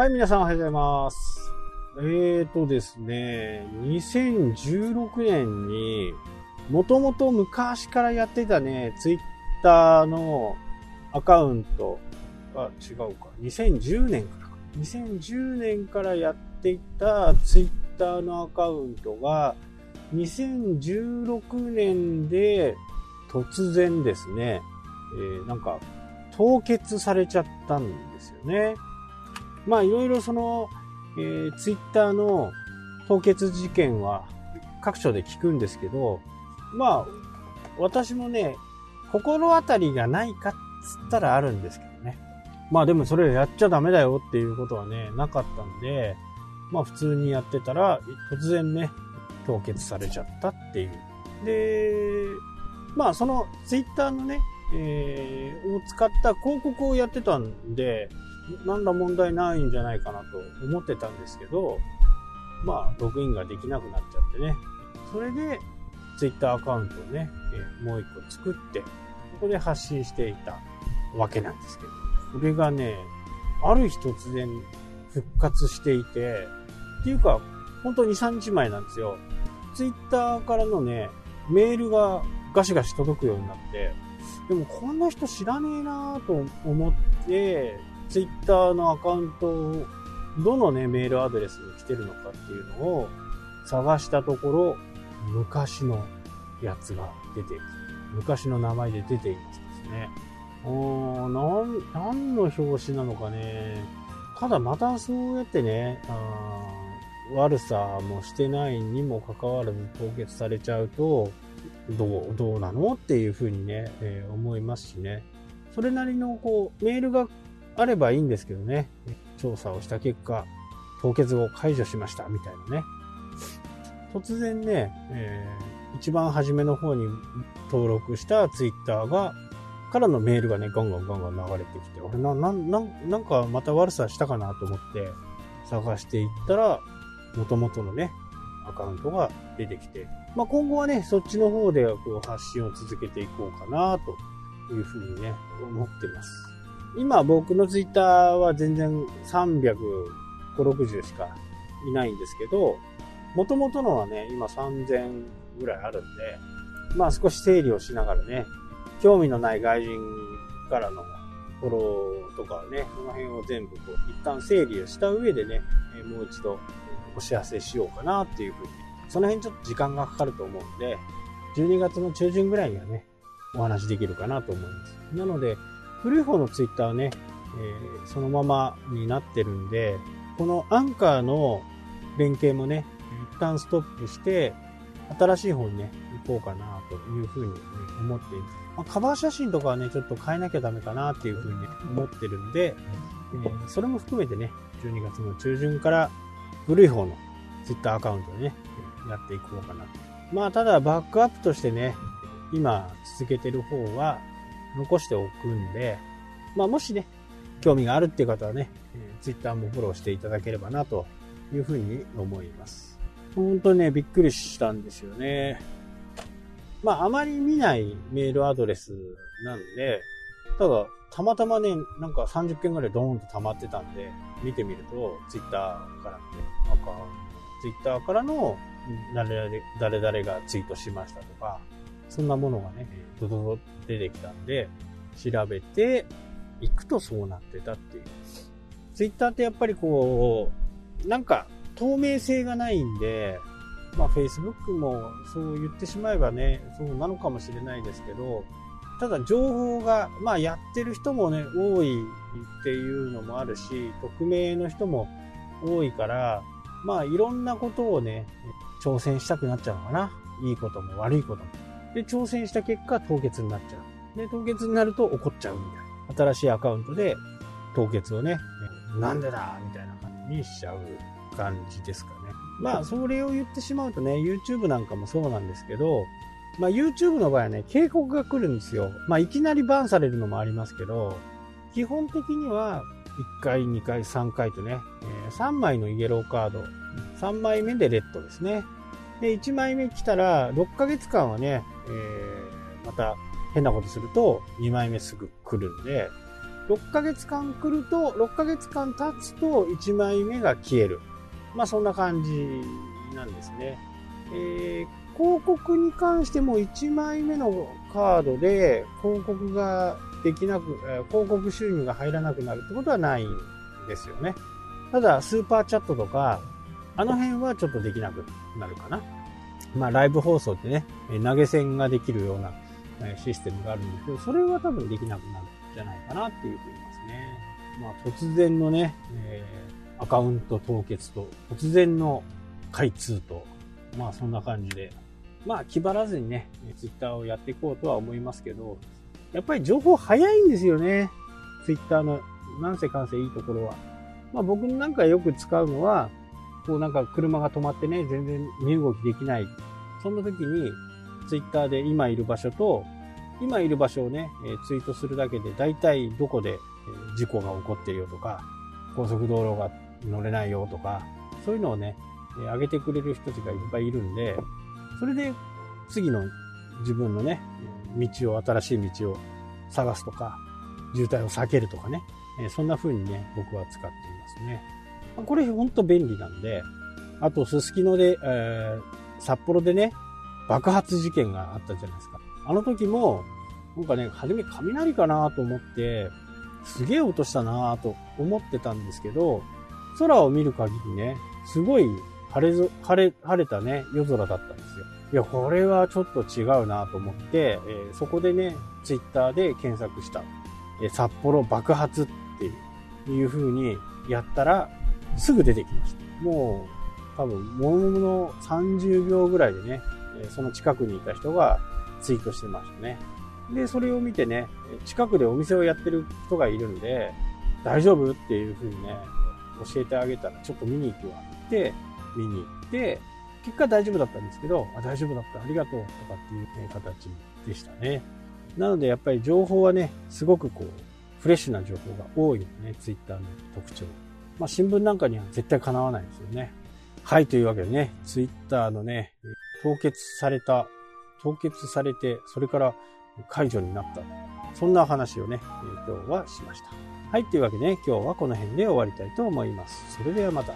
はい、皆さんおはようございます。えーとですね、2016年に、もともと昔からやってたね、ツイッターのアカウント、あ、違うか、2010年からか。2010年からやっていたツイッターのアカウントが、2016年で突然ですね、えーなんか凍結されちゃったんですよね。まあいろいろその、えー、ツイッターの凍結事件は各所で聞くんですけど、まあ私もね、心当たりがないかっつったらあるんですけどね。まあでもそれやっちゃダメだよっていうことはね、なかったんで、まあ普通にやってたら突然ね、凍結されちゃったっていう。で、まあそのツイッターのね、えーを使った広告をやってたんで、何ら問題ないんじゃないかなと思ってたんですけど、まあ、ログインができなくなっちゃってね。それで、ツイッターアカウントをね、えもう一個作って、ここで発信していたわけなんですけど、これがね、ある日突然復活していて、っていうか、本当に2、3日前なんですよ。ツイッターからのね、メールがガシガシ届くようになって、でもこんな人知らねえなぁと思って、ツイッターのアカウントを、どのね、メールアドレスに来てるのかっていうのを探したところ、昔のやつが出てきて、昔の名前で出ていますですね。おーなん、何の表紙なのかね。ただまたそうやってね、あ悪さもしてないにもかかわらず凍結されちゃうと、どう、どうなのっていうふうにね、えー思いますしね。それなりのこう、メールがあればいいんですけどね。調査をした結果、凍結を解除しました、みたいなね。突然ね、えー一番初めの方に登録したツイッターが、からのメールがね、ガンガンガンガン流れてきて、俺な、な、な、なんかまた悪さしたかなと思って探していったら、元々のね、アカウントが出てきて、まあ、今後はね、そっちの方でこう発信を続けていこうかなというふうにね、思ってます。今僕のツイッターは全然350、60しかいないんですけど、元々のはね、今3000ぐらいあるんで、まあ少し整理をしながらね、興味のない外人からのフォローとかね、その辺を全部こう、一旦整理をした上でね、もう一度お知らせしようかなっていうふうに、その辺ちょっと時間がかかると思うんで、12月の中旬ぐらいにはね、お話できるかなと思います。なので、古い方のツイッターはね、えーそのままになってるんで、このアンカーの連携もね、一旦ストップして、新しい方にね、行こうかなというふうにね思っています。まあカバー写真とかはね、ちょっと変えなきゃダメかなっていうふうに思ってるんで、えーそれも含めてね、12月の中旬から古い方のツイッターアカウントでね、やっていこうかなと。まあ、ただバックアップとしてね、今続けてる方は残しておくんで、まあ、もしね、興味があるっていう方はね、ツイッター Twitter もフォローしていただければなというふうに思います。本当にね、びっくりしたんですよね。まあ、あまり見ないメールアドレスなんで、ただ、たまたまね、なんか30件ぐらいドーンと溜まってたんで、見てみると、ツイッターからね、なんか、ツイッターからの誰々がツイートしましたとか、そんなものがね、ドドド出てきたんで、調べていくとそうなってたっていう。ツイッターってやっぱりこう、なんか透明性がないんで、まあ Facebook もそう言ってしまえばね、そうなのかもしれないですけど、ただ情報が、まあやってる人もね、多いっていうのもあるし、匿名の人も多いから、まあいろんなことをね、挑戦したくなっちゃうのかな。いいことも悪いことも。で、挑戦した結果凍結になっちゃう。で、凍結になると怒っちゃうみたいな。新しいアカウントで凍結をね、なんでだみたいな感じにしちゃう感じですかね。まあ、それを言ってしまうとね、YouTube なんかもそうなんですけど、まあ YouTube の場合はね、警告が来るんですよ。まあいきなりバンされるのもありますけど、基本的には1回、2回、3回とね、え3枚のイエローカード、3枚目でレッドですね。で、1枚目来たら、6ヶ月間はね、えーまた変なことすると2枚目すぐ来るんで、6ヶ月間来ると、6ヶ月間経つと1枚目が消える。まあそんな感じなんですね。えー、広告に関しても1枚目のカードで広告ができなく、広告収入が入らなくなるってことはないんですよね。ただ、スーパーチャットとか、あの辺はちょっとできなくなるかな。まあ、ライブ放送ってね、投げ銭ができるようなシステムがあるんですけど、それは多分できなくなるんじゃないかなっていうふうに言いますね。まあ、突然のね、えー、アカウント凍結と、突然の開通と、まあ、そんな感じで、まあ、気張らずにね、ツイッターをやっていこうとは思いますけど、やっぱり情報早いんですよね。ツイッターのなんせかんせいいところは。まあ僕なんかよく使うのは、こうなんか車が止まってね、全然身動きできない。そんな時に、ツイッターで今いる場所と、今いる場所をね、えツイートするだけで、大体どこで事故が起こってるよとか、高速道路が乗れないよとか、そういうのをね、え上げてくれる人たちがいっぱいいるんで、それで次の自分のね、道を、新しい道を探すとか、渋滞を避けるとかね、えそんな風にね、僕は使っていますね。これほんと便利なんで、あと、すすきので、えー、札幌でね、爆発事件があったじゃないですか。あの時も、なんかね、初め雷かなと思って、すげえ音したなと思ってたんですけど、空を見る限りね、すごい晴れぞ、晴れ、晴れたね、夜空だったんですよ。いや、これはちょっと違うなと思って、えー、そこでね、ツイッターで検索した、えー、札幌爆発っていういう風にやったら、すぐ出てきました。もう、多分、ものの30秒ぐらいでね、その近くにいた人がツイートしてましたね。で、それを見てね、近くでお店をやってる人がいるんで、大丈夫っていう風にね、教えてあげたら、ちょっと見に行くわって見に行って、結果大丈夫だったんですけど、あ大丈夫だった、ありがとうとかっていう形でしたね。なのでやっぱり情報はね、すごくこう、フレッシュな情報が多いのね、ツイッターの特徴。まあ新聞なんかには絶対かなわないですよね。はい、というわけでね、ツイッターのね、凍結された、凍結されて、それから解除になった。そんな話をね、今日はしました。はい、というわけでね、今日はこの辺で終わりたいと思います。それではまた。